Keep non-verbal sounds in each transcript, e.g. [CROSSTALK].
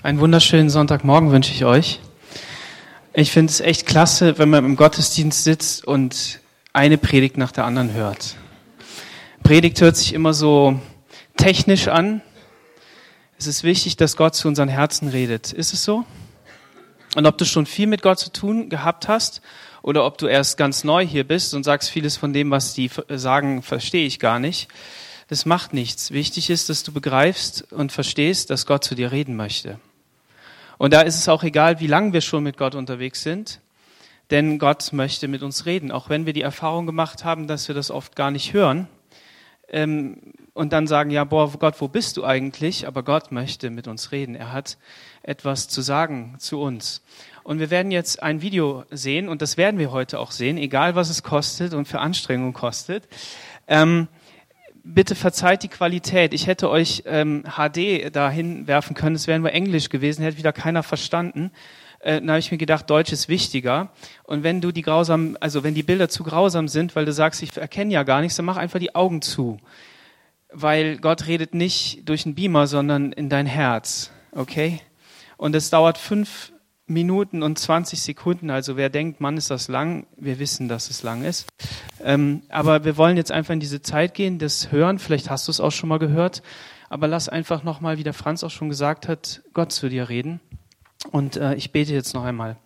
Einen wunderschönen Sonntagmorgen wünsche ich euch. Ich finde es echt klasse, wenn man im Gottesdienst sitzt und eine Predigt nach der anderen hört. Predigt hört sich immer so technisch an. Es ist wichtig, dass Gott zu unseren Herzen redet. Ist es so? Und ob du schon viel mit Gott zu tun gehabt hast oder ob du erst ganz neu hier bist und sagst, vieles von dem, was die sagen, verstehe ich gar nicht. Das macht nichts. Wichtig ist, dass du begreifst und verstehst, dass Gott zu dir reden möchte. Und da ist es auch egal, wie lange wir schon mit Gott unterwegs sind, denn Gott möchte mit uns reden, auch wenn wir die Erfahrung gemacht haben, dass wir das oft gar nicht hören ähm, und dann sagen, ja, boah, Gott, wo bist du eigentlich? Aber Gott möchte mit uns reden. Er hat etwas zu sagen zu uns. Und wir werden jetzt ein Video sehen und das werden wir heute auch sehen, egal was es kostet und für Anstrengung kostet. Ähm, bitte verzeiht die Qualität. Ich hätte euch ähm, HD dahin werfen können. Es wäre nur Englisch gewesen, hätte wieder keiner verstanden. Äh, dann habe ich mir gedacht, Deutsch ist wichtiger. Und wenn du die grausam, also wenn die Bilder zu grausam sind, weil du sagst, ich erkenne ja gar nichts, dann mach einfach die Augen zu. Weil Gott redet nicht durch einen Beamer, sondern in dein Herz. Okay? Und es dauert fünf Minuten und 20 Sekunden. Also wer denkt, Mann, ist das lang? Wir wissen, dass es lang ist. Ähm, aber wir wollen jetzt einfach in diese Zeit gehen, das hören. Vielleicht hast du es auch schon mal gehört. Aber lass einfach nochmal, wie der Franz auch schon gesagt hat, Gott zu dir reden. Und äh, ich bete jetzt noch einmal.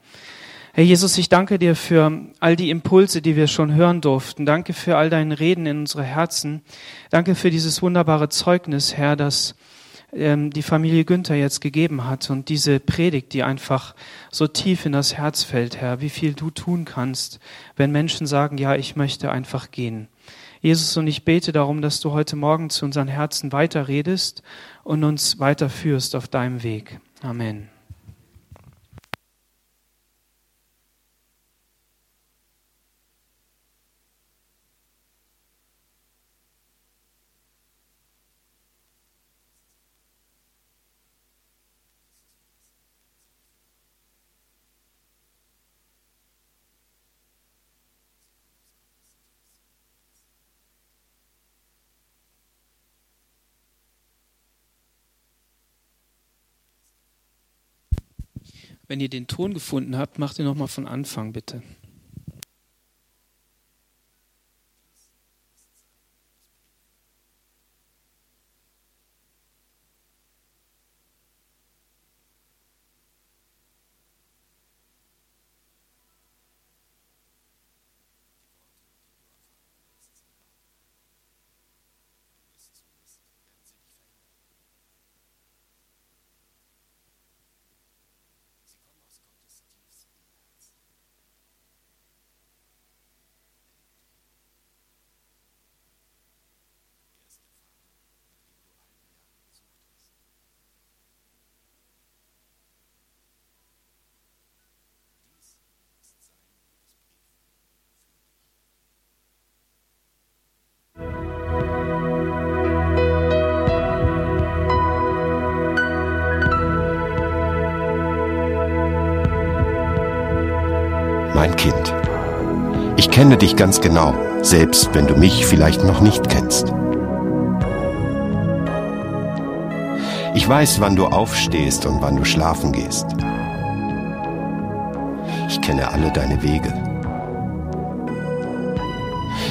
Herr Jesus, ich danke dir für all die Impulse, die wir schon hören durften. Danke für all deine Reden in unsere Herzen. Danke für dieses wunderbare Zeugnis, Herr, dass ähm, die Familie Günther jetzt gegeben hat und diese Predigt, die einfach so tief in das Herz fällt, Herr, wie viel du tun kannst, wenn Menschen sagen, ja, ich möchte einfach gehen. Jesus, und ich bete darum, dass du heute Morgen zu unseren Herzen weiterredest und uns weiterführst auf deinem Weg. Amen. Wenn ihr den Ton gefunden habt, macht ihr nochmal von Anfang bitte. Kenne dich ganz genau, selbst wenn du mich vielleicht noch nicht kennst. Ich weiß, wann du aufstehst und wann du schlafen gehst. Ich kenne alle deine Wege.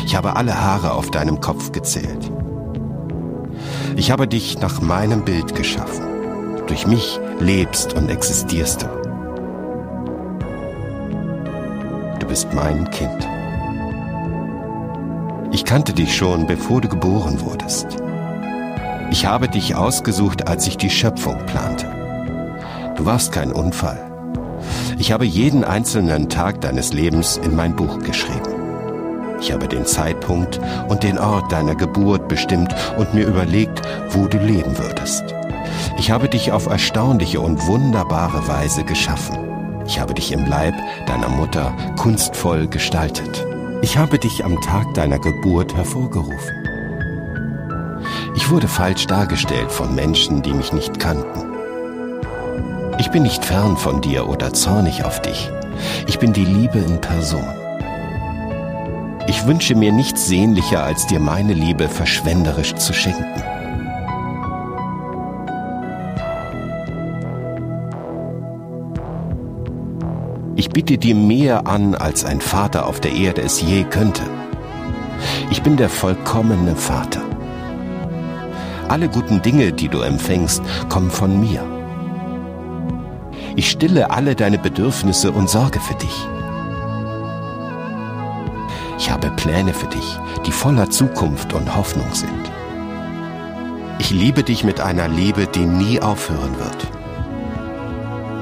Ich habe alle Haare auf deinem Kopf gezählt. Ich habe dich nach meinem Bild geschaffen. Durch mich lebst und existierst du. bist mein Kind. Ich kannte dich schon, bevor du geboren wurdest. Ich habe dich ausgesucht, als ich die Schöpfung plante. Du warst kein Unfall. Ich habe jeden einzelnen Tag deines Lebens in mein Buch geschrieben. Ich habe den Zeitpunkt und den Ort deiner Geburt bestimmt und mir überlegt, wo du leben würdest. Ich habe dich auf erstaunliche und wunderbare Weise geschaffen. Ich habe dich im Leib deiner Mutter kunstvoll gestaltet. Ich habe dich am Tag deiner Geburt hervorgerufen. Ich wurde falsch dargestellt von Menschen, die mich nicht kannten. Ich bin nicht fern von dir oder zornig auf dich. Ich bin die Liebe in Person. Ich wünsche mir nichts sehnlicher, als dir meine Liebe verschwenderisch zu schenken. Biete dir mehr an, als ein Vater auf der Erde es je könnte. Ich bin der vollkommene Vater. Alle guten Dinge, die du empfängst, kommen von mir. Ich stille alle deine Bedürfnisse und sorge für dich. Ich habe Pläne für dich, die voller Zukunft und Hoffnung sind. Ich liebe dich mit einer Liebe, die nie aufhören wird.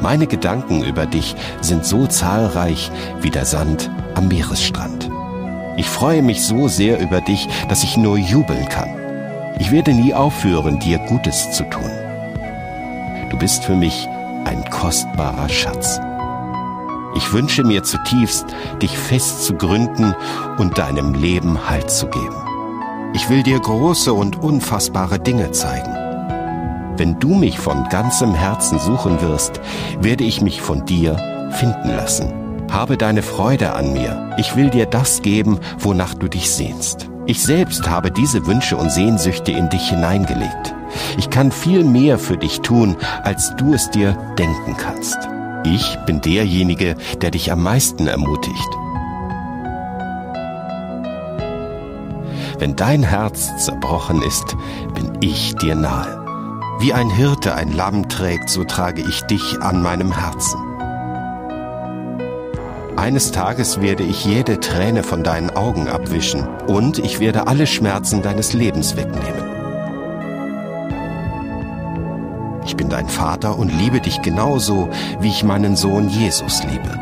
Meine Gedanken über dich sind so zahlreich wie der Sand am Meeresstrand. Ich freue mich so sehr über dich, dass ich nur jubeln kann. Ich werde nie aufhören, dir Gutes zu tun. Du bist für mich ein kostbarer Schatz. Ich wünsche mir zutiefst, dich fest zu gründen und deinem Leben Halt zu geben. Ich will dir große und unfassbare Dinge zeigen. Wenn du mich von ganzem Herzen suchen wirst, werde ich mich von dir finden lassen. Habe deine Freude an mir. Ich will dir das geben, wonach du dich sehnst. Ich selbst habe diese Wünsche und Sehnsüchte in dich hineingelegt. Ich kann viel mehr für dich tun, als du es dir denken kannst. Ich bin derjenige, der dich am meisten ermutigt. Wenn dein Herz zerbrochen ist, bin ich dir nahe. Wie ein Hirte ein Lamm trägt, so trage ich dich an meinem Herzen. Eines Tages werde ich jede Träne von deinen Augen abwischen und ich werde alle Schmerzen deines Lebens wegnehmen. Ich bin dein Vater und liebe dich genauso, wie ich meinen Sohn Jesus liebe.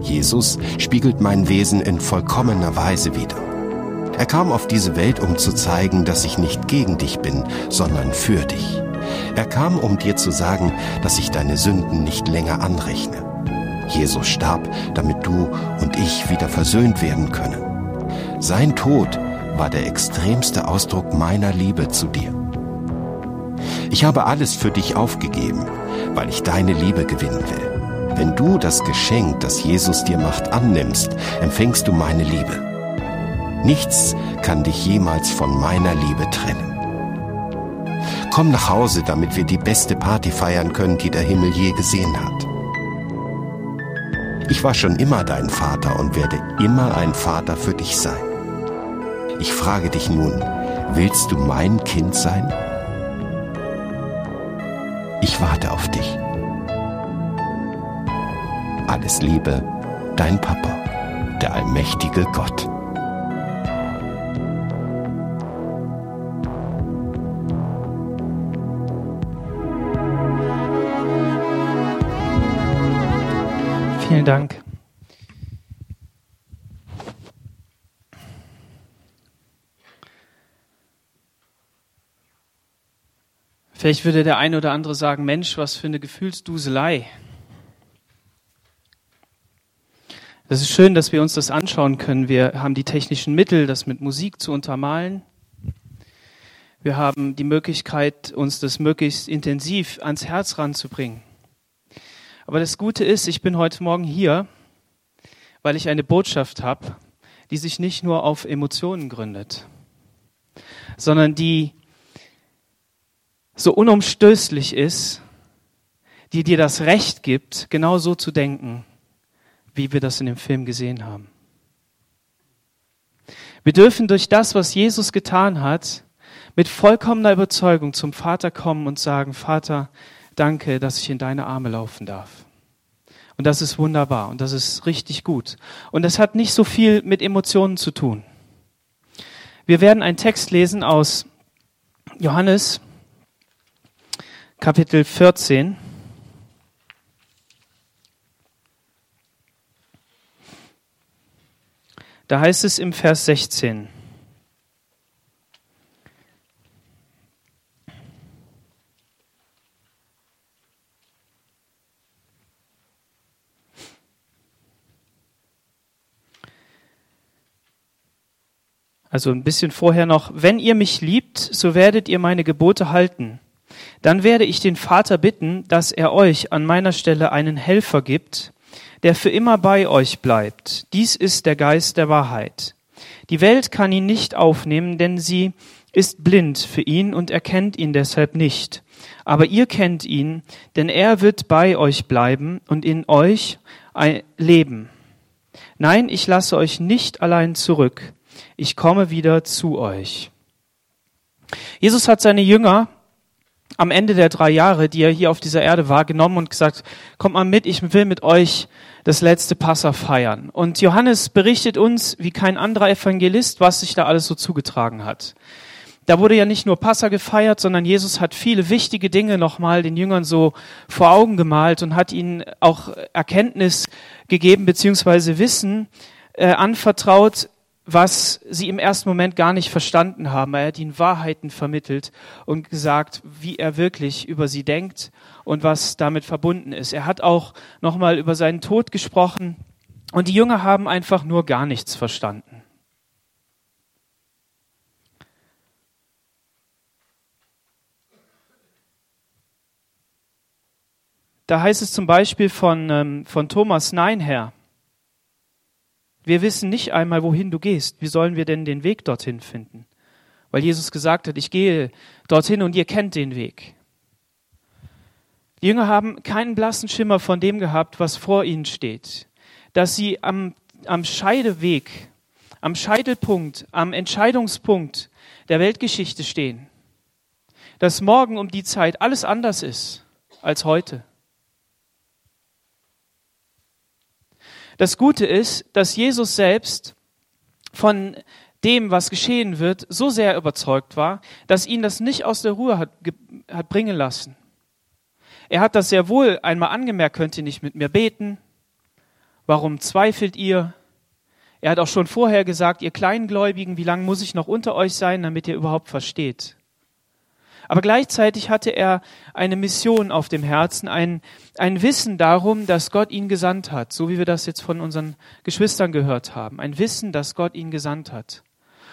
Jesus spiegelt mein Wesen in vollkommener Weise wider. Er kam auf diese Welt, um zu zeigen, dass ich nicht gegen dich bin, sondern für dich. Er kam, um dir zu sagen, dass ich deine Sünden nicht länger anrechne. Jesus starb, damit du und ich wieder versöhnt werden können. Sein Tod war der extremste Ausdruck meiner Liebe zu dir. Ich habe alles für dich aufgegeben, weil ich deine Liebe gewinnen will. Wenn du das Geschenk, das Jesus dir macht, annimmst, empfängst du meine Liebe. Nichts kann dich jemals von meiner Liebe trennen. Komm nach Hause, damit wir die beste Party feiern können, die der Himmel je gesehen hat. Ich war schon immer dein Vater und werde immer ein Vater für dich sein. Ich frage dich nun, willst du mein Kind sein? Ich warte auf dich. Alles Liebe, dein Papa, der allmächtige Gott. Vielen Dank. Vielleicht würde der eine oder andere sagen, Mensch, was für eine Gefühlsduselei. Das ist schön, dass wir uns das anschauen können. Wir haben die technischen Mittel, das mit Musik zu untermalen. Wir haben die Möglichkeit, uns das möglichst intensiv ans Herz ranzubringen. Aber das Gute ist, ich bin heute Morgen hier, weil ich eine Botschaft habe, die sich nicht nur auf Emotionen gründet, sondern die so unumstößlich ist, die dir das Recht gibt, genau so zu denken, wie wir das in dem Film gesehen haben. Wir dürfen durch das, was Jesus getan hat, mit vollkommener Überzeugung zum Vater kommen und sagen, Vater, danke, dass ich in deine Arme laufen darf. Und das ist wunderbar und das ist richtig gut. Und das hat nicht so viel mit Emotionen zu tun. Wir werden einen Text lesen aus Johannes Kapitel 14. Da heißt es im Vers 16. Also ein bisschen vorher noch, wenn ihr mich liebt, so werdet ihr meine Gebote halten. Dann werde ich den Vater bitten, dass er euch an meiner Stelle einen Helfer gibt, der für immer bei euch bleibt. Dies ist der Geist der Wahrheit. Die Welt kann ihn nicht aufnehmen, denn sie ist blind für ihn und erkennt ihn deshalb nicht. aber ihr kennt ihn, denn er wird bei euch bleiben und in euch leben. Nein, ich lasse euch nicht allein zurück. Ich komme wieder zu euch. Jesus hat seine Jünger am Ende der drei Jahre, die er hier auf dieser Erde war, genommen und gesagt, kommt mal mit, ich will mit euch das letzte Passa feiern. Und Johannes berichtet uns, wie kein anderer Evangelist, was sich da alles so zugetragen hat. Da wurde ja nicht nur Passa gefeiert, sondern Jesus hat viele wichtige Dinge nochmal den Jüngern so vor Augen gemalt und hat ihnen auch Erkenntnis gegeben, beziehungsweise Wissen äh, anvertraut, was sie im ersten Moment gar nicht verstanden haben. Er hat ihnen Wahrheiten vermittelt und gesagt, wie er wirklich über sie denkt und was damit verbunden ist. Er hat auch nochmal über seinen Tod gesprochen und die Jünger haben einfach nur gar nichts verstanden. Da heißt es zum Beispiel von, ähm, von Thomas Nein her, wir wissen nicht einmal, wohin du gehst. Wie sollen wir denn den Weg dorthin finden? Weil Jesus gesagt hat, ich gehe dorthin und ihr kennt den Weg. Die Jünger haben keinen blassen Schimmer von dem gehabt, was vor ihnen steht. Dass sie am, am Scheideweg, am Scheitelpunkt, am Entscheidungspunkt der Weltgeschichte stehen. Dass morgen um die Zeit alles anders ist als heute. Das Gute ist, dass Jesus selbst von dem, was geschehen wird, so sehr überzeugt war, dass ihn das nicht aus der Ruhe hat, hat bringen lassen. Er hat das sehr wohl einmal angemerkt, könnt ihr nicht mit mir beten? Warum zweifelt ihr? Er hat auch schon vorher gesagt, ihr Kleingläubigen, wie lange muss ich noch unter euch sein, damit ihr überhaupt versteht? Aber gleichzeitig hatte er eine Mission auf dem Herzen, ein, ein Wissen darum, dass Gott ihn gesandt hat, so wie wir das jetzt von unseren Geschwistern gehört haben. Ein Wissen, dass Gott ihn gesandt hat.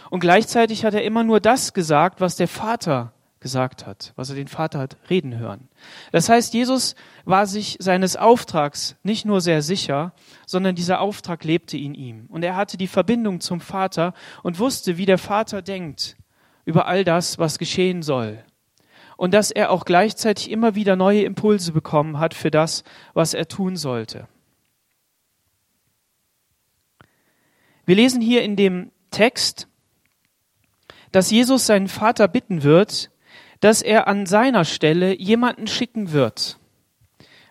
Und gleichzeitig hat er immer nur das gesagt, was der Vater gesagt hat, was er den Vater hat reden hören. Das heißt, Jesus war sich seines Auftrags nicht nur sehr sicher, sondern dieser Auftrag lebte in ihm. Und er hatte die Verbindung zum Vater und wusste, wie der Vater denkt über all das, was geschehen soll und dass er auch gleichzeitig immer wieder neue Impulse bekommen hat für das, was er tun sollte. Wir lesen hier in dem Text, dass Jesus seinen Vater bitten wird, dass er an seiner Stelle jemanden schicken wird.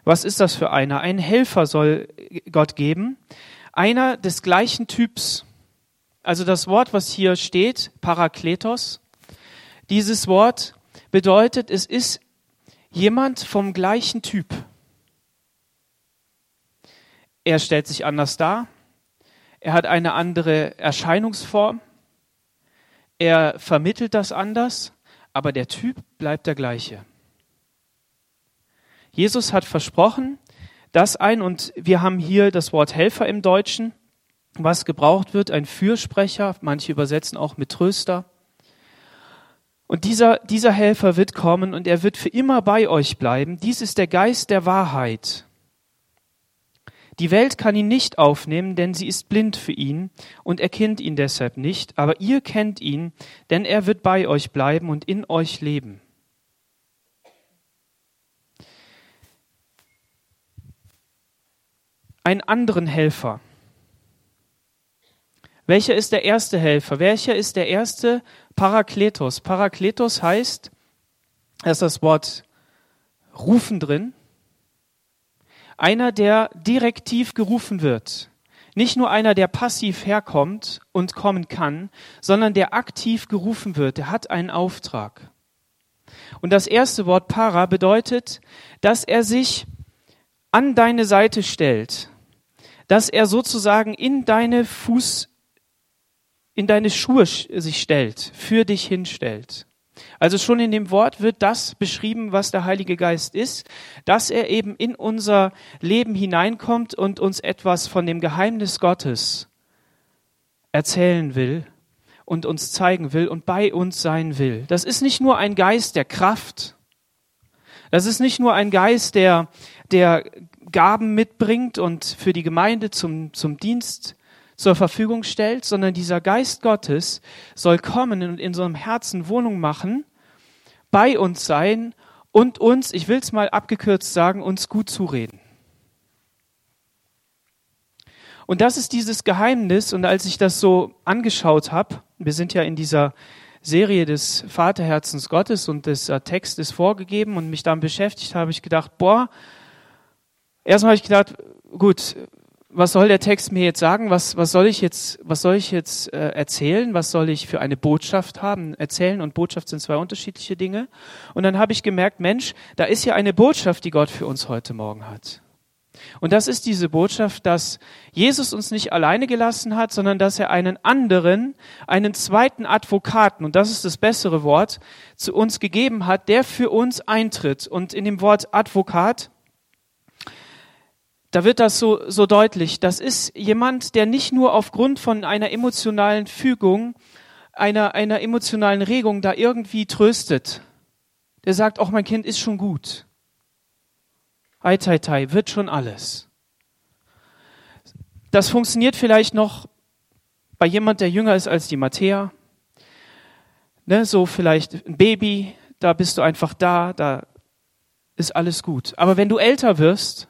Was ist das für einer? Ein Helfer soll Gott geben, einer des gleichen Typs. Also das Wort, was hier steht, Parakletos, dieses Wort bedeutet, es ist jemand vom gleichen Typ. Er stellt sich anders dar, er hat eine andere Erscheinungsform, er vermittelt das anders, aber der Typ bleibt der gleiche. Jesus hat versprochen, dass ein, und wir haben hier das Wort Helfer im Deutschen, was gebraucht wird, ein Fürsprecher, manche übersetzen auch mit Tröster, und dieser, dieser Helfer wird kommen und er wird für immer bei euch bleiben. Dies ist der Geist der Wahrheit. Die Welt kann ihn nicht aufnehmen, denn sie ist blind für ihn und erkennt ihn deshalb nicht, aber ihr kennt ihn, denn er wird bei euch bleiben und in euch leben. Einen anderen Helfer. Welcher ist der erste Helfer? Welcher ist der erste Parakletos. Parakletos heißt, da ist das Wort rufen drin. Einer, der direktiv gerufen wird. Nicht nur einer, der passiv herkommt und kommen kann, sondern der aktiv gerufen wird. Der hat einen Auftrag. Und das erste Wort para bedeutet, dass er sich an deine Seite stellt, dass er sozusagen in deine Fuß, in deine Schuhe sich stellt, für dich hinstellt. Also schon in dem Wort wird das beschrieben, was der Heilige Geist ist, dass er eben in unser Leben hineinkommt und uns etwas von dem Geheimnis Gottes erzählen will und uns zeigen will und bei uns sein will. Das ist nicht nur ein Geist der Kraft. Das ist nicht nur ein Geist, der, der Gaben mitbringt und für die Gemeinde zum, zum Dienst zur Verfügung stellt, sondern dieser Geist Gottes soll kommen und in unserem Herzen Wohnung machen, bei uns sein und uns, ich will es mal abgekürzt sagen, uns gut zureden. Und das ist dieses Geheimnis. Und als ich das so angeschaut habe, wir sind ja in dieser Serie des Vaterherzens Gottes und des äh, Text ist vorgegeben und mich damit beschäftigt habe, ich gedacht, boah, erstmal habe ich gedacht, gut, was soll der Text mir jetzt sagen? Was, was soll ich jetzt, was soll ich jetzt äh, erzählen? Was soll ich für eine Botschaft haben? Erzählen und Botschaft sind zwei unterschiedliche Dinge. Und dann habe ich gemerkt, Mensch, da ist ja eine Botschaft, die Gott für uns heute Morgen hat. Und das ist diese Botschaft, dass Jesus uns nicht alleine gelassen hat, sondern dass er einen anderen, einen zweiten Advokaten, und das ist das bessere Wort, zu uns gegeben hat, der für uns eintritt. Und in dem Wort Advokat da wird das so, so deutlich. Das ist jemand, der nicht nur aufgrund von einer emotionalen Fügung, einer, einer emotionalen Regung da irgendwie tröstet. Der sagt, auch mein Kind ist schon gut. Ei, tai, tai, wird schon alles. Das funktioniert vielleicht noch bei jemand, der jünger ist als die Matthäa. Ne, so vielleicht ein Baby, da bist du einfach da, da ist alles gut. Aber wenn du älter wirst,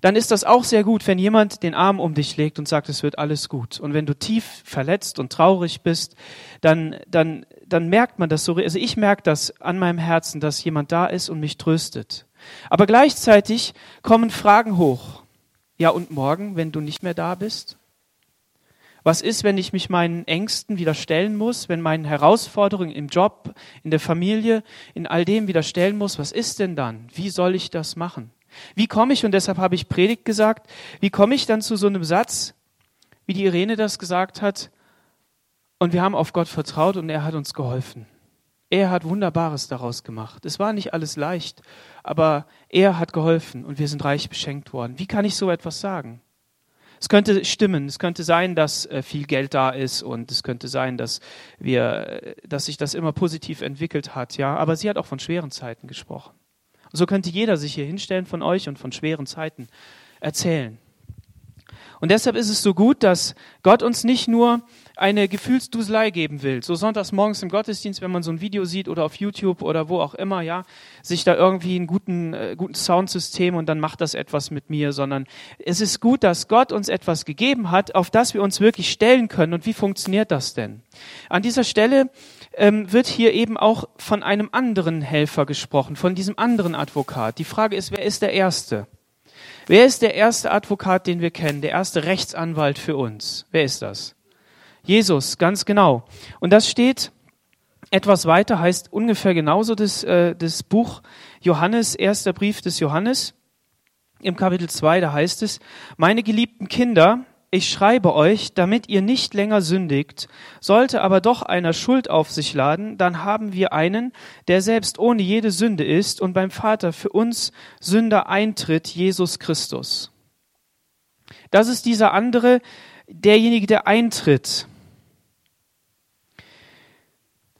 dann ist das auch sehr gut, wenn jemand den Arm um dich legt und sagt, es wird alles gut. Und wenn du tief verletzt und traurig bist, dann, dann, dann merkt man das so. Also ich merke das an meinem Herzen, dass jemand da ist und mich tröstet. Aber gleichzeitig kommen Fragen hoch. Ja, und morgen, wenn du nicht mehr da bist? Was ist, wenn ich mich meinen Ängsten wieder stellen muss, wenn meinen Herausforderungen im Job, in der Familie, in all dem wieder stellen muss? Was ist denn dann? Wie soll ich das machen? Wie komme ich, und deshalb habe ich Predigt gesagt, wie komme ich dann zu so einem Satz, wie die Irene das gesagt hat, und wir haben auf Gott vertraut und er hat uns geholfen. Er hat Wunderbares daraus gemacht. Es war nicht alles leicht, aber er hat geholfen und wir sind reich beschenkt worden. Wie kann ich so etwas sagen? Es könnte stimmen. Es könnte sein, dass äh, viel Geld da ist und es könnte sein, dass wir, äh, dass sich das immer positiv entwickelt hat, ja. Aber sie hat auch von schweren Zeiten gesprochen. So könnte jeder sich hier hinstellen von euch und von schweren Zeiten erzählen. Und deshalb ist es so gut, dass Gott uns nicht nur eine Gefühlsduselei geben will. So sonntags morgens im Gottesdienst, wenn man so ein Video sieht oder auf YouTube oder wo auch immer, ja, sich da irgendwie einen guten, äh, guten Soundsystem und dann macht das etwas mit mir, sondern es ist gut, dass Gott uns etwas gegeben hat, auf das wir uns wirklich stellen können. Und wie funktioniert das denn? An dieser Stelle ähm, wird hier eben auch von einem anderen Helfer gesprochen, von diesem anderen Advokat. Die Frage ist, wer ist der Erste? Wer ist der erste Advokat, den wir kennen, der erste Rechtsanwalt für uns? Wer ist das? Jesus, ganz genau. Und das steht etwas weiter, heißt ungefähr genauso das, äh, das Buch Johannes, erster Brief des Johannes. Im Kapitel 2, da heißt es, meine geliebten Kinder, ich schreibe euch, damit ihr nicht länger sündigt. Sollte aber doch einer Schuld auf sich laden, dann haben wir einen, der selbst ohne jede Sünde ist und beim Vater für uns Sünder eintritt, Jesus Christus. Das ist dieser andere, derjenige, der eintritt.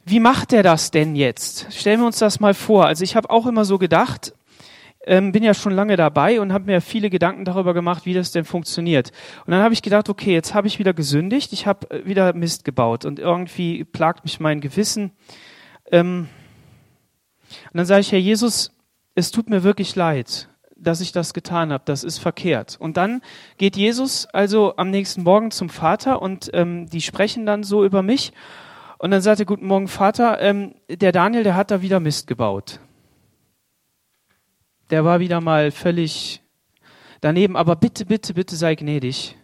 Wie macht er das denn jetzt? Stellen wir uns das mal vor. Also ich habe auch immer so gedacht, ähm, bin ja schon lange dabei und habe mir viele Gedanken darüber gemacht, wie das denn funktioniert. Und dann habe ich gedacht, okay, jetzt habe ich wieder gesündigt, ich habe äh, wieder Mist gebaut und irgendwie plagt mich mein Gewissen. Ähm, und dann sage ich, Herr Jesus, es tut mir wirklich leid, dass ich das getan habe. Das ist verkehrt. Und dann geht Jesus also am nächsten Morgen zum Vater und ähm, die sprechen dann so über mich. Und dann sagt er, guten Morgen Vater, ähm, der Daniel, der hat da wieder Mist gebaut der war wieder mal völlig daneben, aber bitte, bitte, bitte sei gnädig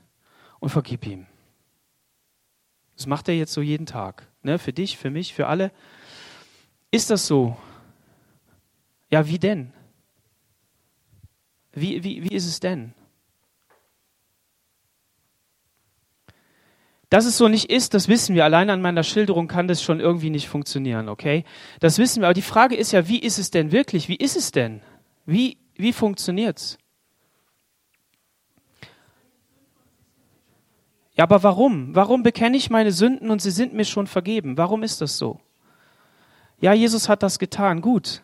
und vergib ihm. Das macht er jetzt so jeden Tag. Ne? Für dich, für mich, für alle. Ist das so? Ja, wie denn? Wie, wie, wie ist es denn? Dass es so nicht ist, das wissen wir. Allein an meiner Schilderung kann das schon irgendwie nicht funktionieren, okay? Das wissen wir. Aber die Frage ist ja, wie ist es denn wirklich? Wie ist es denn? Wie, wie funktioniert's? Ja, aber warum? Warum bekenne ich meine Sünden und sie sind mir schon vergeben? Warum ist das so? Ja, Jesus hat das getan. Gut.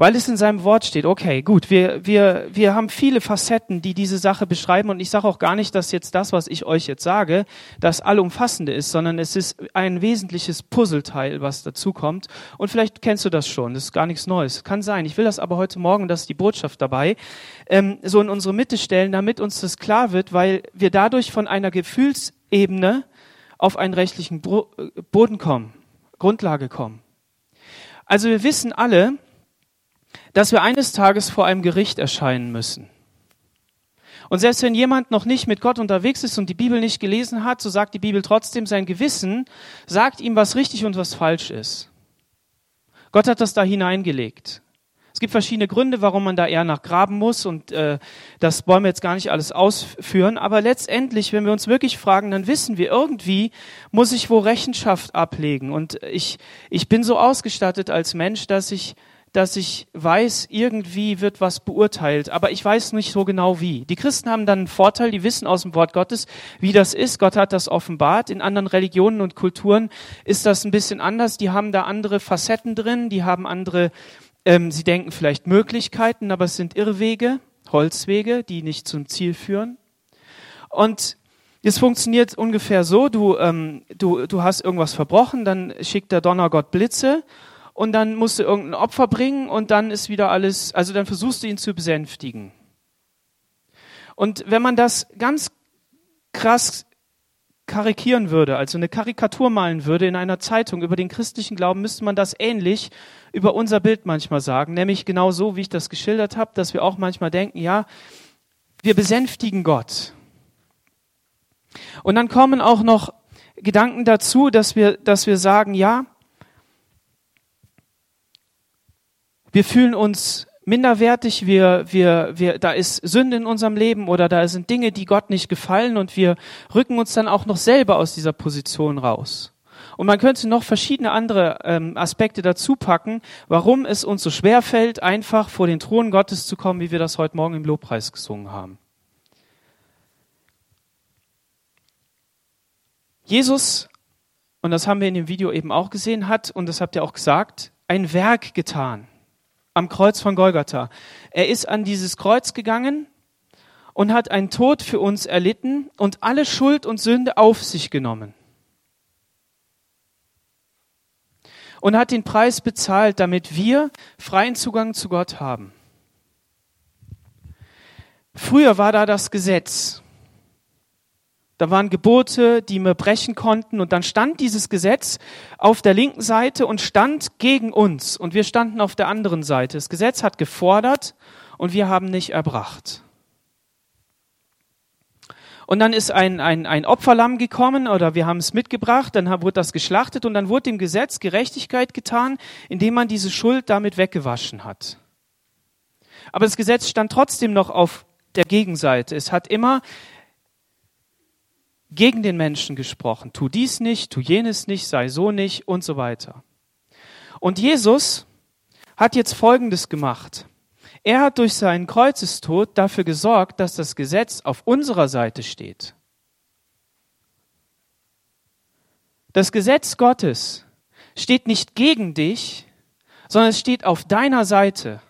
Weil es in seinem Wort steht. Okay, gut, wir, wir, wir haben viele Facetten, die diese Sache beschreiben und ich sage auch gar nicht, dass jetzt das, was ich euch jetzt sage, das allumfassende ist, sondern es ist ein wesentliches Puzzleteil, was dazukommt und vielleicht kennst du das schon, das ist gar nichts Neues. Kann sein, ich will das aber heute Morgen, das ist die Botschaft dabei, ähm, so in unsere Mitte stellen, damit uns das klar wird, weil wir dadurch von einer Gefühlsebene auf einen rechtlichen Boden kommen, Grundlage kommen. Also wir wissen alle, dass wir eines Tages vor einem Gericht erscheinen müssen. Und selbst wenn jemand noch nicht mit Gott unterwegs ist und die Bibel nicht gelesen hat, so sagt die Bibel trotzdem, sein Gewissen sagt ihm, was richtig und was falsch ist. Gott hat das da hineingelegt. Es gibt verschiedene Gründe, warum man da eher nachgraben muss und äh, das wollen wir jetzt gar nicht alles ausführen. Aber letztendlich, wenn wir uns wirklich fragen, dann wissen wir, irgendwie muss ich wo Rechenschaft ablegen. Und ich, ich bin so ausgestattet als Mensch, dass ich dass ich weiß, irgendwie wird was beurteilt, aber ich weiß nicht so genau wie. Die Christen haben dann einen Vorteil, die wissen aus dem Wort Gottes, wie das ist. Gott hat das offenbart. In anderen Religionen und Kulturen ist das ein bisschen anders. Die haben da andere Facetten drin, die haben andere, ähm, sie denken vielleicht Möglichkeiten, aber es sind Irrwege, Holzwege, die nicht zum Ziel führen. Und es funktioniert ungefähr so, du, ähm, du, du hast irgendwas verbrochen, dann schickt der Donnergott Blitze und dann musst du irgendein Opfer bringen und dann ist wieder alles, also dann versuchst du ihn zu besänftigen. Und wenn man das ganz krass karikieren würde, also eine Karikatur malen würde in einer Zeitung über den christlichen Glauben, müsste man das ähnlich über unser Bild manchmal sagen, nämlich genau so, wie ich das geschildert habe, dass wir auch manchmal denken, ja, wir besänftigen Gott. Und dann kommen auch noch Gedanken dazu, dass wir, dass wir sagen, ja, Wir fühlen uns minderwertig, wir, wir, wir, da ist Sünde in unserem Leben oder da sind Dinge, die Gott nicht gefallen und wir rücken uns dann auch noch selber aus dieser Position raus. Und man könnte noch verschiedene andere ähm, Aspekte dazu packen, warum es uns so schwer fällt, einfach vor den Thron Gottes zu kommen, wie wir das heute Morgen im Lobpreis gesungen haben. Jesus, und das haben wir in dem Video eben auch gesehen, hat, und das habt ihr auch gesagt, ein Werk getan am Kreuz von Golgatha. Er ist an dieses Kreuz gegangen und hat einen Tod für uns erlitten und alle Schuld und Sünde auf sich genommen. Und hat den Preis bezahlt, damit wir freien Zugang zu Gott haben. Früher war da das Gesetz. Da waren Gebote, die wir brechen konnten. Und dann stand dieses Gesetz auf der linken Seite und stand gegen uns. Und wir standen auf der anderen Seite. Das Gesetz hat gefordert und wir haben nicht erbracht. Und dann ist ein, ein, ein Opferlamm gekommen oder wir haben es mitgebracht, dann wurde das geschlachtet und dann wurde dem Gesetz Gerechtigkeit getan, indem man diese Schuld damit weggewaschen hat. Aber das Gesetz stand trotzdem noch auf der Gegenseite. Es hat immer gegen den Menschen gesprochen. Tu dies nicht, tu jenes nicht, sei so nicht und so weiter. Und Jesus hat jetzt Folgendes gemacht. Er hat durch seinen Kreuzestod dafür gesorgt, dass das Gesetz auf unserer Seite steht. Das Gesetz Gottes steht nicht gegen dich, sondern es steht auf deiner Seite.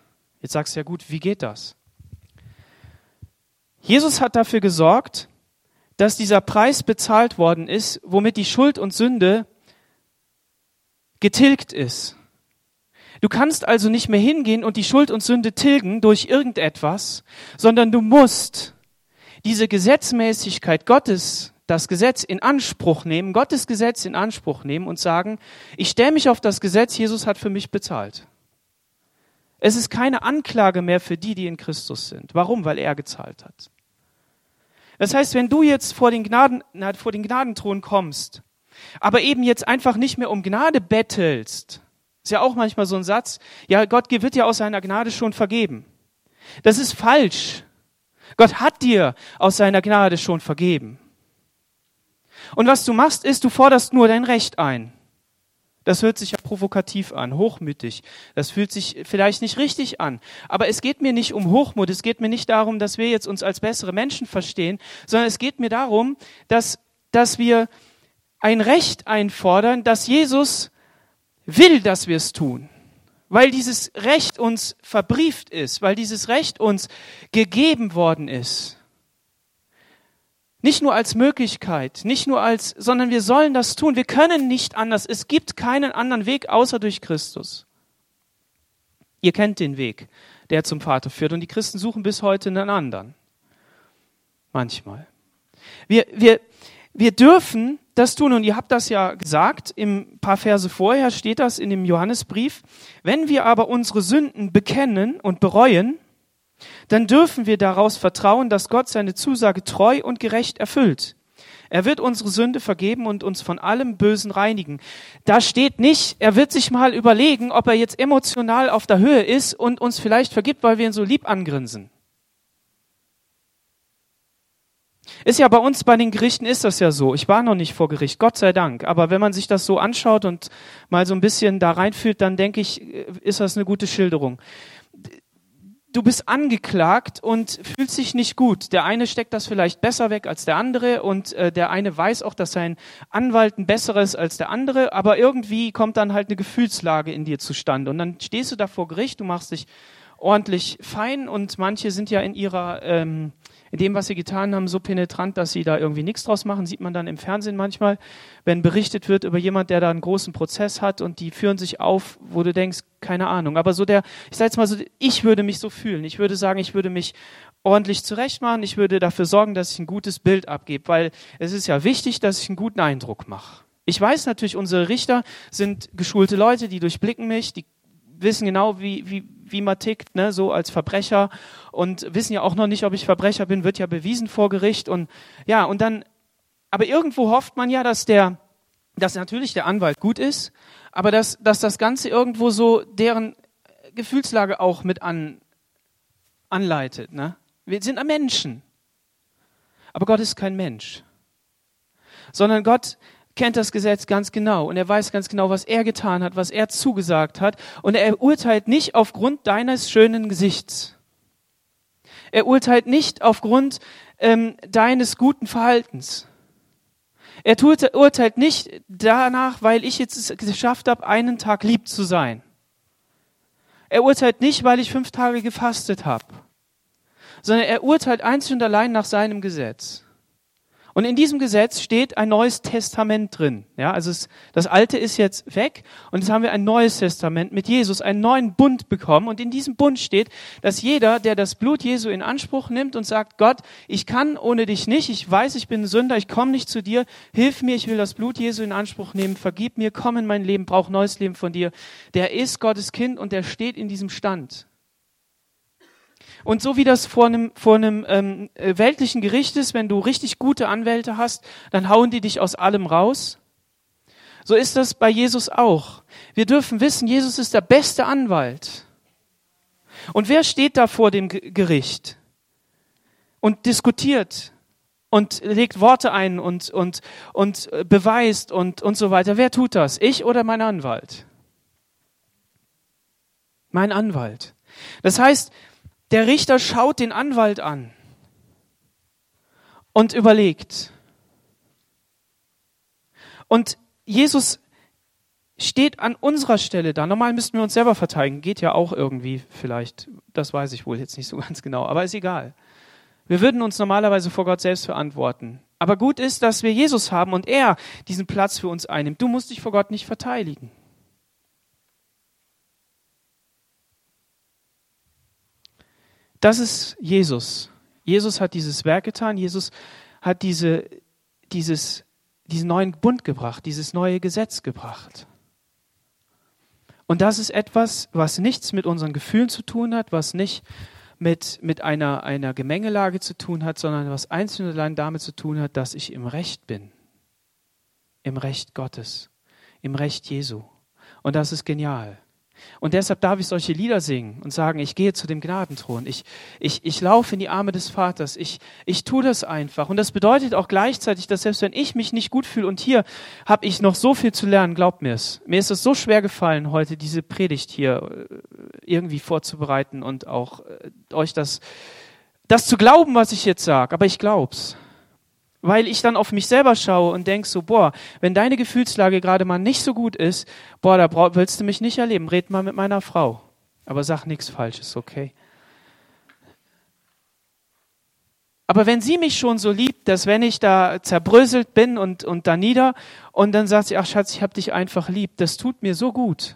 Jetzt sagst du ja gut, wie geht das? Jesus hat dafür gesorgt, dass dieser Preis bezahlt worden ist, womit die Schuld und Sünde getilgt ist. Du kannst also nicht mehr hingehen und die Schuld und Sünde tilgen durch irgendetwas, sondern du musst diese Gesetzmäßigkeit Gottes, das Gesetz in Anspruch nehmen, Gottes Gesetz in Anspruch nehmen und sagen, ich stelle mich auf das Gesetz, Jesus hat für mich bezahlt. Es ist keine Anklage mehr für die, die in Christus sind. Warum? Weil er gezahlt hat. Das heißt, wenn du jetzt vor den, Gnaden, na, vor den Gnadenthron kommst, aber eben jetzt einfach nicht mehr um Gnade bettelst, ist ja auch manchmal so ein Satz, ja, Gott wird dir aus seiner Gnade schon vergeben. Das ist falsch. Gott hat dir aus seiner Gnade schon vergeben. Und was du machst, ist, du forderst nur dein Recht ein. Das hört sich ja provokativ an, hochmütig. Das fühlt sich vielleicht nicht richtig an. Aber es geht mir nicht um Hochmut. Es geht mir nicht darum, dass wir jetzt uns als bessere Menschen verstehen, sondern es geht mir darum, dass, dass wir ein Recht einfordern, dass Jesus will, dass wir es tun. weil dieses Recht uns verbrieft ist, weil dieses Recht uns gegeben worden ist. Nicht nur als Möglichkeit, nicht nur als, sondern wir sollen das tun. Wir können nicht anders. Es gibt keinen anderen Weg außer durch Christus. Ihr kennt den Weg, der zum Vater führt. Und die Christen suchen bis heute einen anderen. Manchmal. Wir, wir, wir dürfen das tun. Und ihr habt das ja gesagt, im paar Verse vorher steht das in dem Johannesbrief. Wenn wir aber unsere Sünden bekennen und bereuen, dann dürfen wir daraus vertrauen, dass Gott seine Zusage treu und gerecht erfüllt. Er wird unsere Sünde vergeben und uns von allem Bösen reinigen. Da steht nicht, er wird sich mal überlegen, ob er jetzt emotional auf der Höhe ist und uns vielleicht vergibt, weil wir ihn so lieb angrinsen. Ist ja bei uns bei den Gerichten ist das ja so. Ich war noch nicht vor Gericht, Gott sei Dank. Aber wenn man sich das so anschaut und mal so ein bisschen da reinfühlt, dann denke ich, ist das eine gute Schilderung. Du bist angeklagt und fühlst dich nicht gut. Der eine steckt das vielleicht besser weg als der andere und äh, der eine weiß auch, dass sein Anwalt ein besseres als der andere, aber irgendwie kommt dann halt eine Gefühlslage in dir zustande und dann stehst du da vor Gericht, du machst dich ordentlich fein und manche sind ja in ihrer ähm, dem, was sie getan haben, so penetrant, dass sie da irgendwie nichts draus machen. Sieht man dann im Fernsehen manchmal, wenn berichtet wird über jemand, der da einen großen Prozess hat und die führen sich auf, wo du denkst, keine Ahnung. Aber so der, ich sage jetzt mal so, ich würde mich so fühlen. Ich würde sagen, ich würde mich ordentlich zurechtmachen. Ich würde dafür sorgen, dass ich ein gutes Bild abgebe, weil es ist ja wichtig, dass ich einen guten Eindruck mache. Ich weiß natürlich, unsere Richter sind geschulte Leute, die durchblicken mich, die wissen genau, wie, wie, wie man tickt, ne, so als Verbrecher und wissen ja auch noch nicht, ob ich Verbrecher bin, wird ja bewiesen vor Gericht und ja, und dann, aber irgendwo hofft man ja, dass der, dass natürlich der Anwalt gut ist, aber dass, dass das Ganze irgendwo so deren Gefühlslage auch mit an, anleitet, ne? Wir sind Menschen. Aber Gott ist kein Mensch. Sondern Gott kennt das Gesetz ganz genau und er weiß ganz genau, was er getan hat, was er zugesagt hat. Und er urteilt nicht aufgrund deines schönen Gesichts. Er urteilt nicht aufgrund ähm, deines guten Verhaltens. Er tut, urteilt nicht danach, weil ich jetzt es geschafft habe, einen Tag lieb zu sein. Er urteilt nicht, weil ich fünf Tage gefastet habe, sondern er urteilt einzig und allein nach seinem Gesetz. Und in diesem Gesetz steht ein neues Testament drin. Ja, also es, das alte ist jetzt weg und jetzt haben wir ein neues Testament mit Jesus, einen neuen Bund bekommen. Und in diesem Bund steht, dass jeder, der das Blut Jesu in Anspruch nimmt und sagt, Gott, ich kann ohne dich nicht, ich weiß, ich bin ein Sünder, ich komme nicht zu dir, hilf mir, ich will das Blut Jesu in Anspruch nehmen, vergib mir, komm in mein Leben, brauche neues Leben von dir. Der ist Gottes Kind und der steht in diesem Stand. Und so wie das vor einem, vor einem ähm, äh, weltlichen Gericht ist, wenn du richtig gute Anwälte hast, dann hauen die dich aus allem raus. So ist das bei Jesus auch. Wir dürfen wissen, Jesus ist der beste Anwalt. Und wer steht da vor dem Gericht und diskutiert und legt Worte ein und, und, und äh, beweist und, und so weiter? Wer tut das? Ich oder mein Anwalt? Mein Anwalt. Das heißt, der Richter schaut den Anwalt an und überlegt. Und Jesus steht an unserer Stelle da. Normal müssten wir uns selber verteidigen. Geht ja auch irgendwie vielleicht. Das weiß ich wohl jetzt nicht so [LAUGHS] ganz genau. Aber ist egal. Wir würden uns normalerweise vor Gott selbst verantworten. Aber gut ist, dass wir Jesus haben und er diesen Platz für uns einnimmt. Du musst dich vor Gott nicht verteidigen. Das ist Jesus. Jesus hat dieses Werk getan. Jesus hat diese, dieses, diesen neuen Bund gebracht, dieses neue Gesetz gebracht. Und das ist etwas, was nichts mit unseren Gefühlen zu tun hat, was nicht mit, mit einer, einer Gemengelage zu tun hat, sondern was einzeln und allein damit zu tun hat, dass ich im Recht bin. Im Recht Gottes. Im Recht Jesu. Und das ist genial. Und deshalb darf ich solche Lieder singen und sagen, ich gehe zu dem Gnadenthron, ich, ich, ich laufe in die Arme des Vaters, ich, ich tue das einfach. Und das bedeutet auch gleichzeitig, dass selbst wenn ich mich nicht gut fühle und hier habe ich noch so viel zu lernen, glaubt mir es. Mir ist es so schwer gefallen, heute diese Predigt hier äh, irgendwie vorzubereiten und auch äh, euch das, das zu glauben, was ich jetzt sage. Aber ich glaub's. Weil ich dann auf mich selber schaue und denk so, boah, wenn deine Gefühlslage gerade mal nicht so gut ist, boah, da willst du mich nicht erleben, red mal mit meiner Frau. Aber sag nichts Falsches, okay? Aber wenn sie mich schon so liebt, dass wenn ich da zerbröselt bin und, und da nieder und dann sagt sie, ach Schatz, ich hab dich einfach lieb, das tut mir so gut.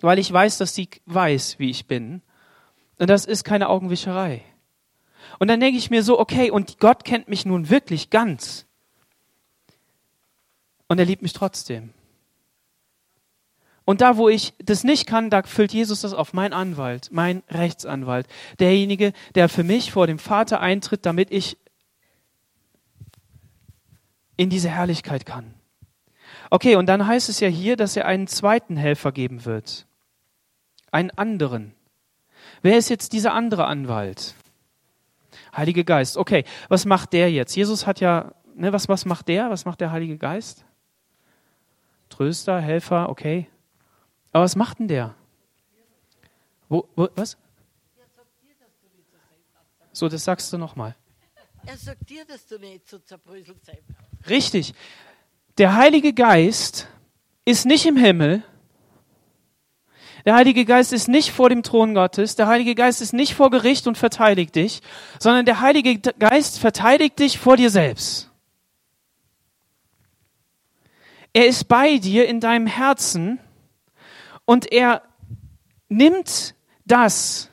Weil ich weiß, dass sie weiß, wie ich bin. Und das ist keine Augenwischerei. Und dann denke ich mir so, okay, und Gott kennt mich nun wirklich ganz. Und er liebt mich trotzdem. Und da, wo ich das nicht kann, da füllt Jesus das auf mein Anwalt, mein Rechtsanwalt, derjenige, der für mich vor dem Vater eintritt, damit ich in diese Herrlichkeit kann. Okay, und dann heißt es ja hier, dass er einen zweiten Helfer geben wird. Einen anderen. Wer ist jetzt dieser andere Anwalt? Heilige Geist. Okay, was macht der jetzt? Jesus hat ja, ne, was, was macht der? Was macht der Heilige Geist? Tröster, Helfer, okay. Aber was macht denn der? Wo, wo, was? So, das sagst du nochmal. Er sagt dir, dass du nicht so zerbröselt sein Richtig. Der Heilige Geist ist nicht im Himmel, der Heilige Geist ist nicht vor dem Thron Gottes, der Heilige Geist ist nicht vor Gericht und verteidigt dich, sondern der Heilige Geist verteidigt dich vor dir selbst. Er ist bei dir in deinem Herzen und er nimmt das,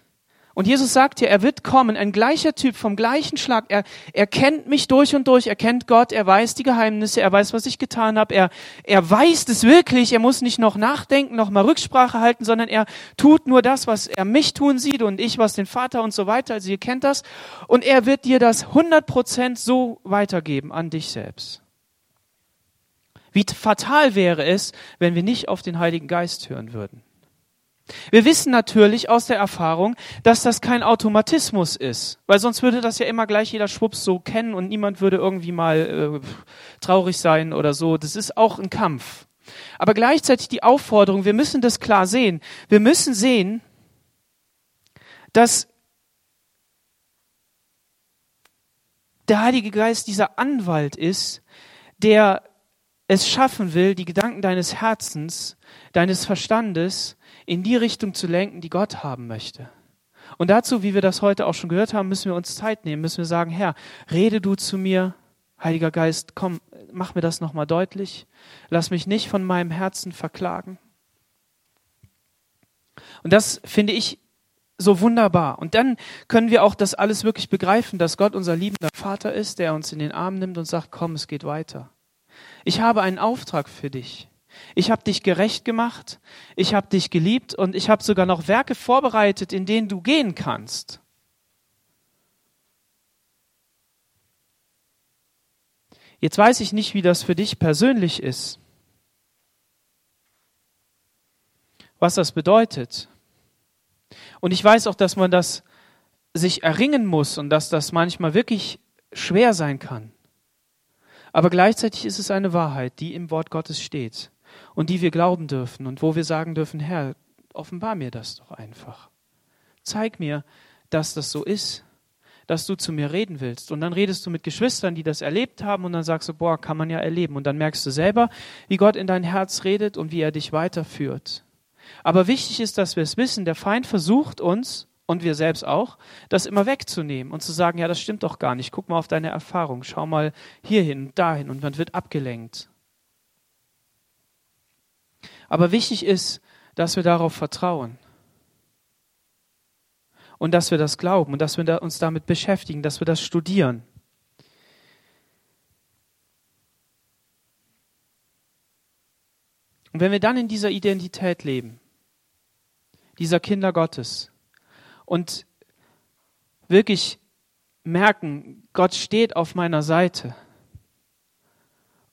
und Jesus sagt ja, er wird kommen, ein gleicher Typ vom gleichen Schlag. Er, er kennt mich durch und durch, er kennt Gott, er weiß die Geheimnisse, er weiß, was ich getan habe, er, er weiß es wirklich, er muss nicht noch nachdenken, noch mal Rücksprache halten, sondern er tut nur das, was er mich tun sieht und ich, was den Vater und so weiter. Also ihr kennt das. Und er wird dir das 100% so weitergeben an dich selbst. Wie fatal wäre es, wenn wir nicht auf den Heiligen Geist hören würden. Wir wissen natürlich aus der Erfahrung, dass das kein Automatismus ist, weil sonst würde das ja immer gleich jeder Schwupps so kennen und niemand würde irgendwie mal äh, traurig sein oder so. Das ist auch ein Kampf. Aber gleichzeitig die Aufforderung, wir müssen das klar sehen. Wir müssen sehen, dass der Heilige Geist dieser Anwalt ist, der es schaffen will, die Gedanken deines Herzens, deines Verstandes in die Richtung zu lenken, die Gott haben möchte. Und dazu, wie wir das heute auch schon gehört haben, müssen wir uns Zeit nehmen, müssen wir sagen, Herr, rede du zu mir, Heiliger Geist, komm, mach mir das nochmal deutlich. Lass mich nicht von meinem Herzen verklagen. Und das finde ich so wunderbar. Und dann können wir auch das alles wirklich begreifen, dass Gott unser liebender Vater ist, der uns in den Arm nimmt und sagt, komm, es geht weiter. Ich habe einen Auftrag für dich. Ich habe dich gerecht gemacht, ich habe dich geliebt und ich habe sogar noch Werke vorbereitet, in denen du gehen kannst. Jetzt weiß ich nicht, wie das für dich persönlich ist, was das bedeutet. Und ich weiß auch, dass man das sich erringen muss und dass das manchmal wirklich schwer sein kann. Aber gleichzeitig ist es eine Wahrheit, die im Wort Gottes steht und die wir glauben dürfen und wo wir sagen dürfen, Herr, offenbar mir das doch einfach. Zeig mir, dass das so ist, dass du zu mir reden willst. Und dann redest du mit Geschwistern, die das erlebt haben und dann sagst du, boah, kann man ja erleben. Und dann merkst du selber, wie Gott in dein Herz redet und wie er dich weiterführt. Aber wichtig ist, dass wir es wissen, der Feind versucht uns, und wir selbst auch, das immer wegzunehmen und zu sagen, ja, das stimmt doch gar nicht. Guck mal auf deine Erfahrung, schau mal hierhin, dahin und man wird abgelenkt. Aber wichtig ist, dass wir darauf vertrauen. Und dass wir das glauben und dass wir uns damit beschäftigen, dass wir das studieren. Und wenn wir dann in dieser Identität leben, dieser Kinder Gottes, und wirklich merken, Gott steht auf meiner Seite.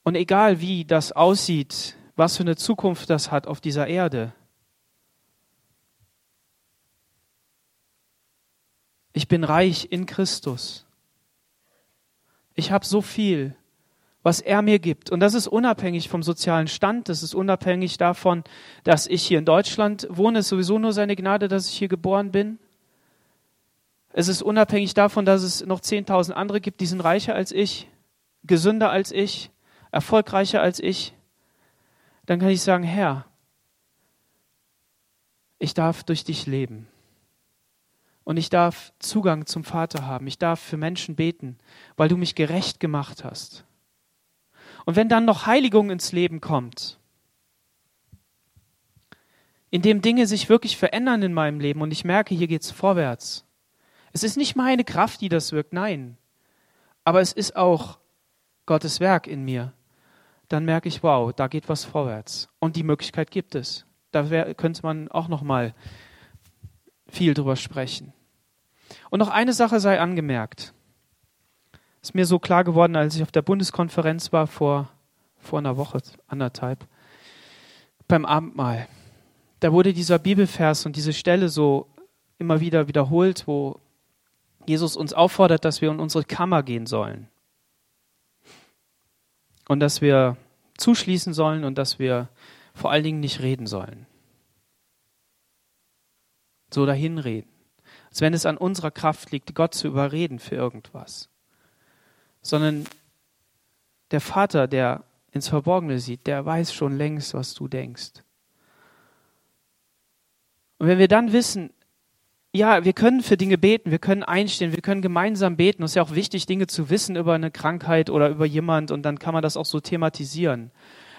Und egal wie das aussieht, was für eine Zukunft das hat auf dieser Erde. Ich bin reich in Christus. Ich habe so viel, was er mir gibt. Und das ist unabhängig vom sozialen Stand, das ist unabhängig davon, dass ich hier in Deutschland wohne. Es ist sowieso nur seine Gnade, dass ich hier geboren bin. Es ist unabhängig davon, dass es noch 10.000 andere gibt, die sind reicher als ich. gesünder als ich, erfolgreicher als ich, dann kann ich sagen, Herr, ich darf durch dich leben. Und ich darf Zugang zum Vater haben. Ich darf für Menschen beten, weil du mich gerecht gemacht hast. Und wenn dann noch Heiligung ins Leben kommt, indem Dinge sich wirklich verändern in meinem Leben und ich merke, hier geht es vorwärts. Es ist nicht meine Kraft, die das wirkt, nein. Aber es ist auch Gottes Werk in mir. Dann merke ich, wow, da geht was vorwärts. Und die Möglichkeit gibt es. Da wär, könnte man auch noch mal viel drüber sprechen. Und noch eine Sache sei angemerkt. Ist mir so klar geworden, als ich auf der Bundeskonferenz war vor, vor einer Woche, anderthalb, beim Abendmahl. Da wurde dieser Bibelvers und diese Stelle so immer wieder wiederholt, wo Jesus uns auffordert, dass wir in unsere Kammer gehen sollen. Und dass wir zuschließen sollen und dass wir vor allen Dingen nicht reden sollen. So dahin reden. Als wenn es an unserer Kraft liegt, Gott zu überreden für irgendwas. Sondern der Vater, der ins Verborgene sieht, der weiß schon längst, was du denkst. Und wenn wir dann wissen, ja, wir können für Dinge beten, wir können einstehen, wir können gemeinsam beten. Es ist ja auch wichtig, Dinge zu wissen über eine Krankheit oder über jemand und dann kann man das auch so thematisieren.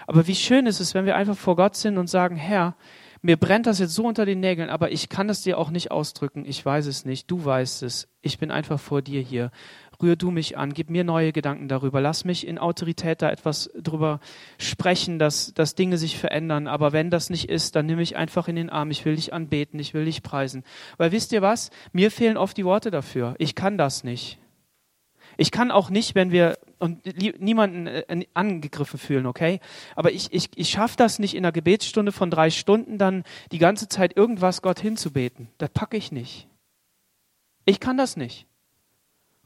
Aber wie schön ist es, wenn wir einfach vor Gott sind und sagen, Herr, mir brennt das jetzt so unter den Nägeln, aber ich kann es dir auch nicht ausdrücken. Ich weiß es nicht. Du weißt es. Ich bin einfach vor dir hier. Rühr du mich an. Gib mir neue Gedanken darüber. Lass mich in Autorität da etwas drüber sprechen, dass, dass Dinge sich verändern. Aber wenn das nicht ist, dann nimm mich einfach in den Arm. Ich will dich anbeten. Ich will dich preisen. Weil wisst ihr was? Mir fehlen oft die Worte dafür. Ich kann das nicht. Ich kann auch nicht, wenn wir und niemanden äh, angegriffen fühlen, okay? Aber ich, ich, ich schaffe das nicht in einer Gebetsstunde von drei Stunden dann die ganze Zeit irgendwas Gott hinzubeten. Das packe ich nicht. Ich kann das nicht.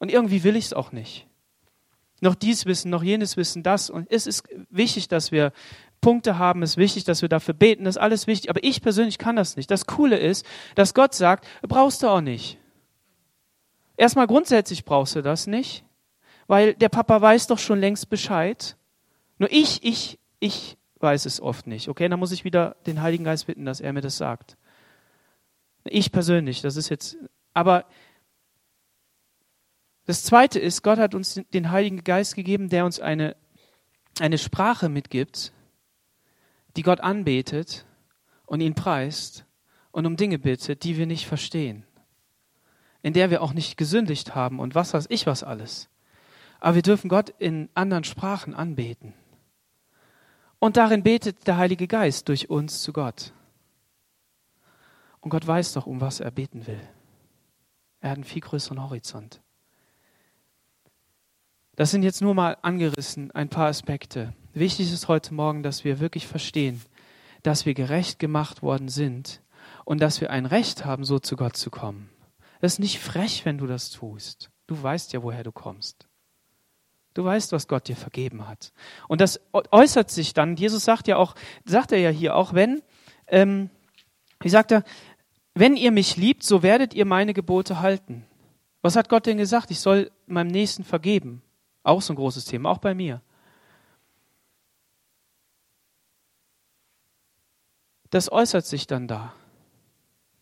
Und irgendwie will ich es auch nicht. Noch dies wissen, noch jenes wissen, das. Und es ist wichtig, dass wir Punkte haben, es ist wichtig, dass wir dafür beten, das ist alles wichtig. Aber ich persönlich kann das nicht. Das Coole ist, dass Gott sagt, brauchst du auch nicht. Erstmal grundsätzlich brauchst du das nicht, weil der Papa weiß doch schon längst Bescheid. Nur ich, ich, ich weiß es oft nicht. Okay, dann muss ich wieder den Heiligen Geist bitten, dass er mir das sagt. Ich persönlich, das ist jetzt, aber das zweite ist, Gott hat uns den Heiligen Geist gegeben, der uns eine, eine Sprache mitgibt, die Gott anbetet und ihn preist und um Dinge bittet, die wir nicht verstehen in der wir auch nicht gesündigt haben und was weiß ich was alles. Aber wir dürfen Gott in anderen Sprachen anbeten. Und darin betet der Heilige Geist durch uns zu Gott. Und Gott weiß doch, um was er beten will. Er hat einen viel größeren Horizont. Das sind jetzt nur mal angerissen ein paar Aspekte. Wichtig ist heute Morgen, dass wir wirklich verstehen, dass wir gerecht gemacht worden sind und dass wir ein Recht haben, so zu Gott zu kommen. Das ist nicht frech, wenn du das tust. Du weißt ja, woher du kommst. Du weißt, was Gott dir vergeben hat. Und das äußert sich dann, Jesus sagt ja auch, sagt er ja hier auch, wenn, ähm, wie sagt er, wenn ihr mich liebt, so werdet ihr meine Gebote halten. Was hat Gott denn gesagt? Ich soll meinem Nächsten vergeben. Auch so ein großes Thema, auch bei mir. Das äußert sich dann da,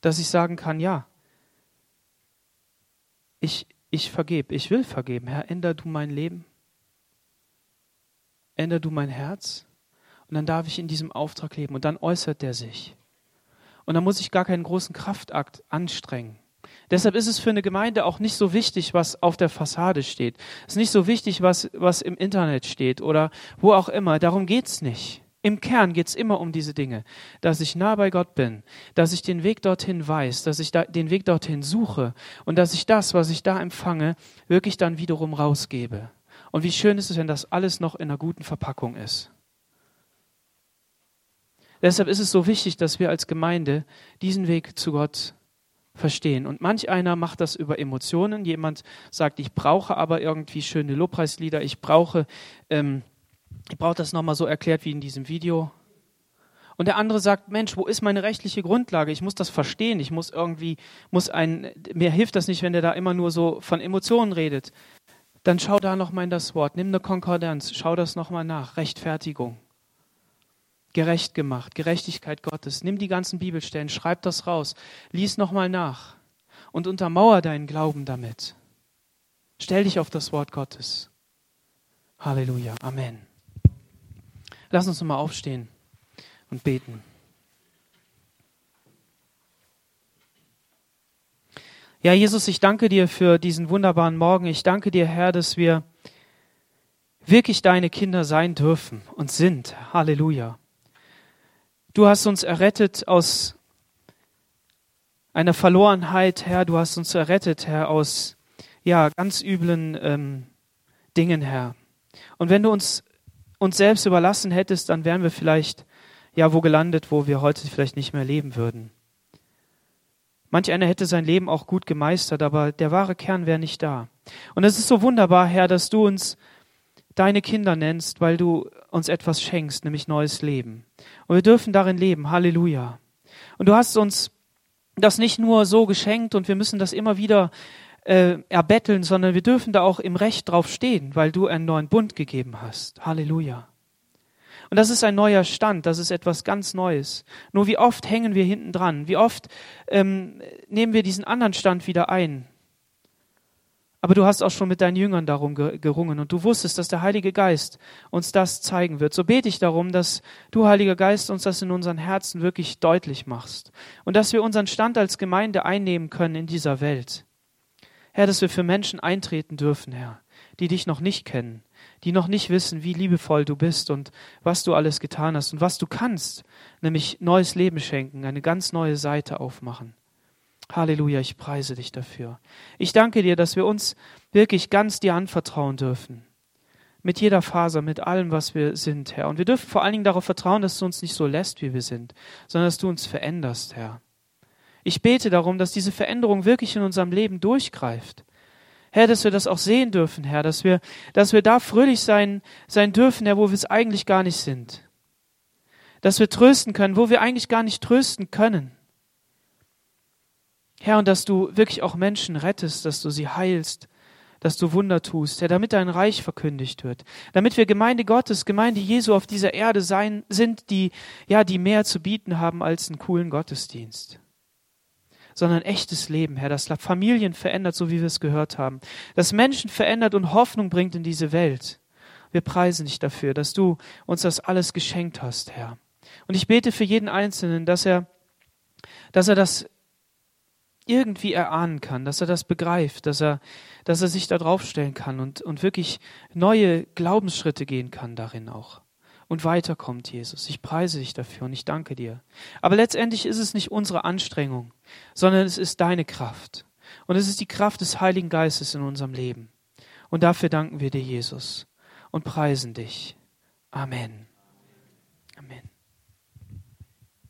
dass ich sagen kann, ja, ich, ich vergebe, ich will vergeben. Herr, änder du mein Leben. Änder du mein Herz. Und dann darf ich in diesem Auftrag leben. Und dann äußert der sich. Und dann muss ich gar keinen großen Kraftakt anstrengen. Deshalb ist es für eine Gemeinde auch nicht so wichtig, was auf der Fassade steht. Es ist nicht so wichtig, was, was im Internet steht oder wo auch immer. Darum geht's nicht. Im Kern geht es immer um diese Dinge, dass ich nah bei Gott bin, dass ich den Weg dorthin weiß, dass ich da den Weg dorthin suche und dass ich das, was ich da empfange, wirklich dann wiederum rausgebe. Und wie schön ist es, wenn das alles noch in einer guten Verpackung ist. Deshalb ist es so wichtig, dass wir als Gemeinde diesen Weg zu Gott verstehen. Und manch einer macht das über Emotionen. Jemand sagt, ich brauche aber irgendwie schöne Lobpreislieder, ich brauche ähm, ich brauche das nochmal so erklärt wie in diesem Video. Und der andere sagt, Mensch, wo ist meine rechtliche Grundlage? Ich muss das verstehen. Ich muss irgendwie, muss ein, mir hilft das nicht, wenn der da immer nur so von Emotionen redet. dann schau da nochmal in das Wort. Nimm eine Konkordanz, schau das nochmal nach. Rechtfertigung. Gerecht gemacht, Gerechtigkeit Gottes. Nimm die ganzen Bibelstellen, schreib das raus, lies nochmal nach und untermauer deinen Glauben damit. Stell dich auf das Wort Gottes. Halleluja. Amen. Lass uns nochmal aufstehen und beten. Ja, Jesus, ich danke dir für diesen wunderbaren Morgen. Ich danke dir, Herr, dass wir wirklich deine Kinder sein dürfen und sind. Halleluja. Du hast uns errettet aus einer Verlorenheit, Herr. Du hast uns errettet, Herr, aus ja ganz üblen ähm, Dingen, Herr. Und wenn du uns uns selbst überlassen hättest, dann wären wir vielleicht ja wo gelandet, wo wir heute vielleicht nicht mehr leben würden. Manch einer hätte sein Leben auch gut gemeistert, aber der wahre Kern wäre nicht da. Und es ist so wunderbar, Herr, dass du uns deine Kinder nennst, weil du uns etwas schenkst, nämlich neues Leben. Und wir dürfen darin leben. Halleluja. Und du hast uns das nicht nur so geschenkt und wir müssen das immer wieder äh, erbetteln, sondern wir dürfen da auch im Recht drauf stehen, weil du einen neuen Bund gegeben hast. Halleluja. Und das ist ein neuer Stand, das ist etwas ganz Neues. Nur wie oft hängen wir hinten dran? Wie oft ähm, nehmen wir diesen anderen Stand wieder ein? Aber du hast auch schon mit deinen Jüngern darum gerungen und du wusstest, dass der Heilige Geist uns das zeigen wird. So bete ich darum, dass du, Heiliger Geist, uns das in unseren Herzen wirklich deutlich machst und dass wir unseren Stand als Gemeinde einnehmen können in dieser Welt. Herr, dass wir für Menschen eintreten dürfen, Herr, die dich noch nicht kennen, die noch nicht wissen, wie liebevoll du bist und was du alles getan hast und was du kannst, nämlich neues Leben schenken, eine ganz neue Seite aufmachen. Halleluja, ich preise dich dafür. Ich danke dir, dass wir uns wirklich ganz dir anvertrauen dürfen. Mit jeder Faser, mit allem, was wir sind, Herr. Und wir dürfen vor allen Dingen darauf vertrauen, dass du uns nicht so lässt, wie wir sind, sondern dass du uns veränderst, Herr. Ich bete darum, dass diese Veränderung wirklich in unserem Leben durchgreift Herr, dass wir das auch sehen dürfen, Herr, dass wir, dass wir da fröhlich sein, sein dürfen, Herr, wo wir es eigentlich gar nicht sind. Dass wir trösten können, wo wir eigentlich gar nicht trösten können. Herr, und dass du wirklich auch Menschen rettest, dass du sie heilst, dass du Wunder tust, Herr, damit dein Reich verkündigt wird, damit wir Gemeinde Gottes, Gemeinde Jesu auf dieser Erde sein, sind, die, ja, die mehr zu bieten haben als einen coolen Gottesdienst sondern echtes Leben, Herr, das Familien verändert, so wie wir es gehört haben, das Menschen verändert und Hoffnung bringt in diese Welt. Wir preisen dich dafür, dass du uns das alles geschenkt hast, Herr. Und ich bete für jeden Einzelnen, dass er, dass er das irgendwie erahnen kann, dass er das begreift, dass er, dass er sich da draufstellen kann und, und wirklich neue Glaubensschritte gehen kann darin auch und weiterkommt, Jesus. Ich preise dich dafür und ich danke dir. Aber letztendlich ist es nicht unsere Anstrengung, sondern es ist deine Kraft. Und es ist die Kraft des Heiligen Geistes in unserem Leben. Und dafür danken wir dir, Jesus, und preisen dich. Amen. Amen.